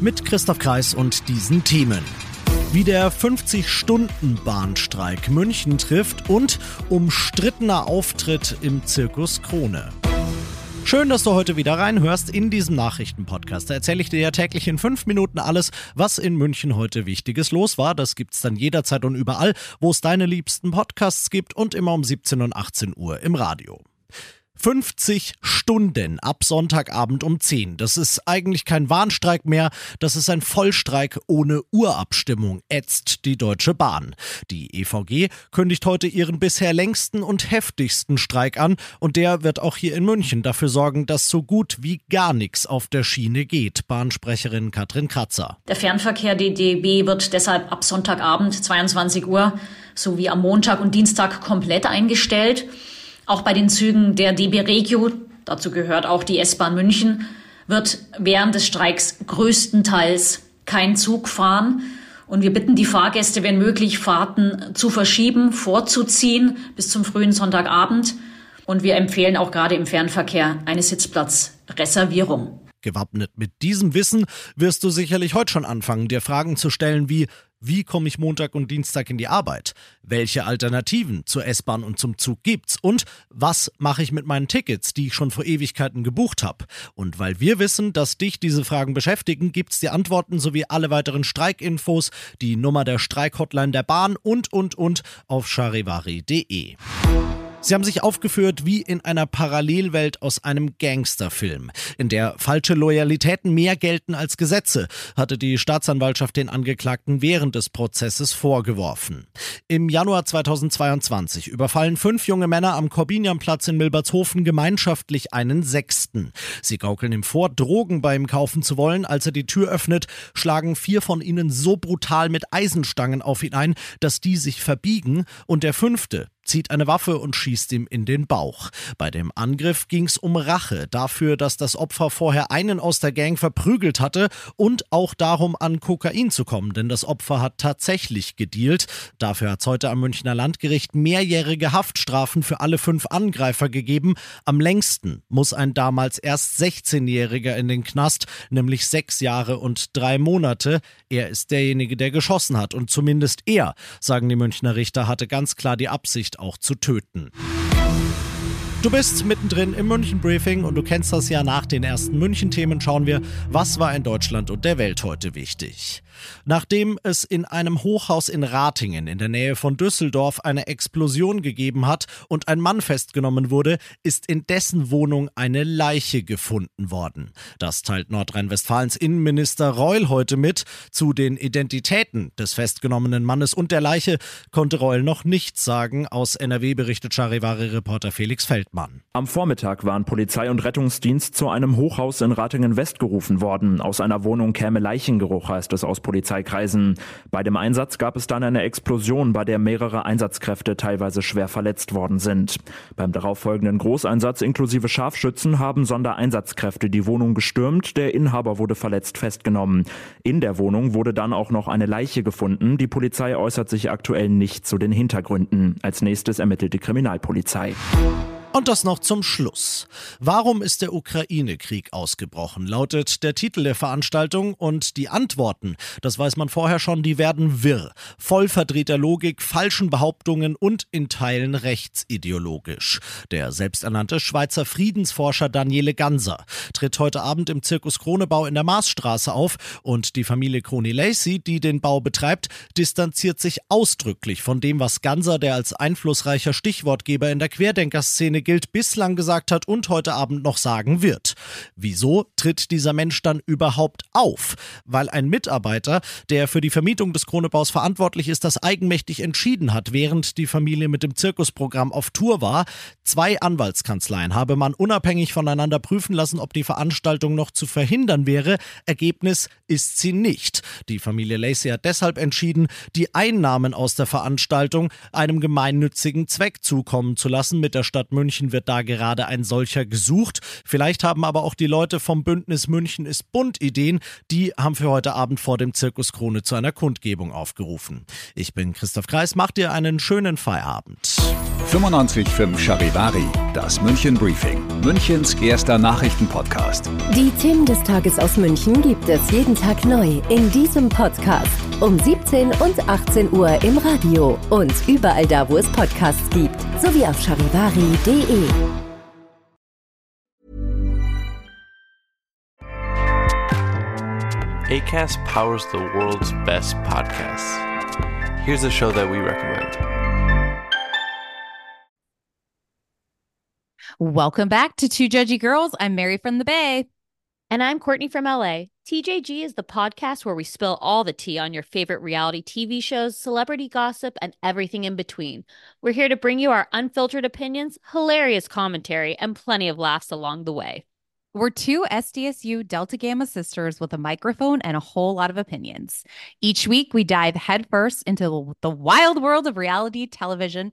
Mit Christoph Kreis und diesen Themen. Wie der 50-Stunden-Bahnstreik München trifft und umstrittener Auftritt im Zirkus Krone. Schön, dass du heute wieder reinhörst in diesem Nachrichtenpodcast. Da erzähle ich dir ja täglich in fünf Minuten alles, was in München heute Wichtiges los war. Das gibt's dann jederzeit und überall, wo es deine liebsten Podcasts gibt und immer um 17 und 18 Uhr im Radio. 50 Stunden ab Sonntagabend um 10. Das ist eigentlich kein Warnstreik mehr, das ist ein Vollstreik ohne Urabstimmung, ätzt die Deutsche Bahn. Die EVG kündigt heute ihren bisher längsten und heftigsten Streik an und der wird auch hier in München dafür sorgen, dass so gut wie gar nichts auf der Schiene geht. Bahnsprecherin Katrin Kratzer. Der Fernverkehr DDB wird deshalb ab Sonntagabend 22 Uhr sowie am Montag und Dienstag komplett eingestellt. Auch bei den Zügen der DB Regio, dazu gehört auch die S-Bahn München, wird während des Streiks größtenteils kein Zug fahren. Und wir bitten die Fahrgäste, wenn möglich, Fahrten zu verschieben, vorzuziehen bis zum frühen Sonntagabend. Und wir empfehlen auch gerade im Fernverkehr eine Sitzplatzreservierung. Gewappnet mit diesem Wissen wirst du sicherlich heute schon anfangen, dir Fragen zu stellen wie wie komme ich Montag und Dienstag in die Arbeit? Welche Alternativen zur S-Bahn und zum Zug gibt's? Und was mache ich mit meinen Tickets, die ich schon vor Ewigkeiten gebucht habe? Und weil wir wissen, dass dich diese Fragen beschäftigen, gibt's die Antworten sowie alle weiteren Streikinfos, die Nummer der Streikhotline der Bahn und und und auf charivari.de. Sie haben sich aufgeführt wie in einer Parallelwelt aus einem Gangsterfilm, in der falsche Loyalitäten mehr gelten als Gesetze, hatte die Staatsanwaltschaft den Angeklagten während des Prozesses vorgeworfen. Im Januar 2022 überfallen fünf junge Männer am Korbinianplatz in Milbertshofen gemeinschaftlich einen Sechsten. Sie gaukeln ihm vor, Drogen bei ihm kaufen zu wollen. Als er die Tür öffnet, schlagen vier von ihnen so brutal mit Eisenstangen auf ihn ein, dass die sich verbiegen und der fünfte, zieht eine Waffe und schießt ihm in den Bauch. Bei dem Angriff ging es um Rache dafür, dass das Opfer vorher einen aus der Gang verprügelt hatte und auch darum, an Kokain zu kommen, denn das Opfer hat tatsächlich gedealt. Dafür hat es heute am Münchner Landgericht mehrjährige Haftstrafen für alle fünf Angreifer gegeben. Am längsten muss ein damals erst 16-Jähriger in den Knast, nämlich sechs Jahre und drei Monate. Er ist derjenige, der geschossen hat und zumindest er, sagen die Münchner Richter, hatte ganz klar die Absicht, auch zu töten. Du bist mittendrin im München Briefing und du kennst das ja nach den ersten München Themen schauen wir, was war in Deutschland und der Welt heute wichtig. Nachdem es in einem Hochhaus in Ratingen in der Nähe von Düsseldorf eine Explosion gegeben hat und ein Mann festgenommen wurde, ist in dessen Wohnung eine Leiche gefunden worden. Das teilt Nordrhein-Westfalens Innenminister Reul heute mit. Zu den Identitäten des festgenommenen Mannes und der Leiche konnte Reul noch nichts sagen. Aus NRW berichtet Charivari-Reporter Felix Feldmann. Am Vormittag waren Polizei und Rettungsdienst zu einem Hochhaus in Ratingen West gerufen worden. Aus einer Wohnung käme Leichengeruch, heißt es aus Polizeikreisen. Bei dem Einsatz gab es dann eine Explosion, bei der mehrere Einsatzkräfte teilweise schwer verletzt worden sind. Beim darauffolgenden Großeinsatz inklusive Scharfschützen haben Sondereinsatzkräfte die Wohnung gestürmt. Der Inhaber wurde verletzt festgenommen. In der Wohnung wurde dann auch noch eine Leiche gefunden. Die Polizei äußert sich aktuell nicht zu den Hintergründen. Als nächstes ermittelt die Kriminalpolizei. Und das noch zum Schluss. Warum ist der Ukraine-Krieg ausgebrochen? Lautet der Titel der Veranstaltung und die Antworten, das weiß man vorher schon, die werden wirr. Voll verdrehter Logik, falschen Behauptungen und in Teilen rechtsideologisch. Der selbsternannte Schweizer Friedensforscher Daniele Ganser tritt heute Abend im Zirkus Kronebau in der Maasstraße auf und die Familie Crony Lacey, die den Bau betreibt, distanziert sich ausdrücklich von dem, was Ganser, der als einflussreicher Stichwortgeber in der Querdenkerszene Gilt, bislang gesagt hat und heute Abend noch sagen wird. Wieso tritt dieser Mensch dann überhaupt auf? Weil ein Mitarbeiter, der für die Vermietung des Kronebaus verantwortlich ist, das eigenmächtig entschieden hat, während die Familie mit dem Zirkusprogramm auf Tour war. Zwei Anwaltskanzleien habe man unabhängig voneinander prüfen lassen, ob die Veranstaltung noch zu verhindern wäre. Ergebnis ist sie nicht. Die Familie Lacey hat deshalb entschieden, die Einnahmen aus der Veranstaltung einem gemeinnützigen Zweck zukommen zu lassen. Mit der Stadt München wird da gerade ein solcher gesucht. Vielleicht haben aber auch die Leute vom Bündnis München ist bunt Ideen. Die haben für heute Abend vor dem Zirkus Krone zu einer Kundgebung aufgerufen. Ich bin Christoph Kreis, macht dir einen schönen Feierabend. 95.5 Charivari, das München Briefing, Münchens erster Nachrichtenpodcast. Die Themen des Tages aus München gibt es jeden Tag neu in diesem Podcast. Um 17 und 18 Uhr im Radio und überall da, wo es Podcasts gibt, sowie auf charivari.de. ACAST powers the world's best podcasts. Here's a show that we recommend. Welcome back to Two Judgy Girls. I'm Mary from the Bay. And I'm Courtney from LA. TJG is the podcast where we spill all the tea on your favorite reality TV shows, celebrity gossip, and everything in between. We're here to bring you our unfiltered opinions, hilarious commentary, and plenty of laughs along the way. We're two SDSU Delta Gamma sisters with a microphone and a whole lot of opinions. Each week, we dive headfirst into the wild world of reality television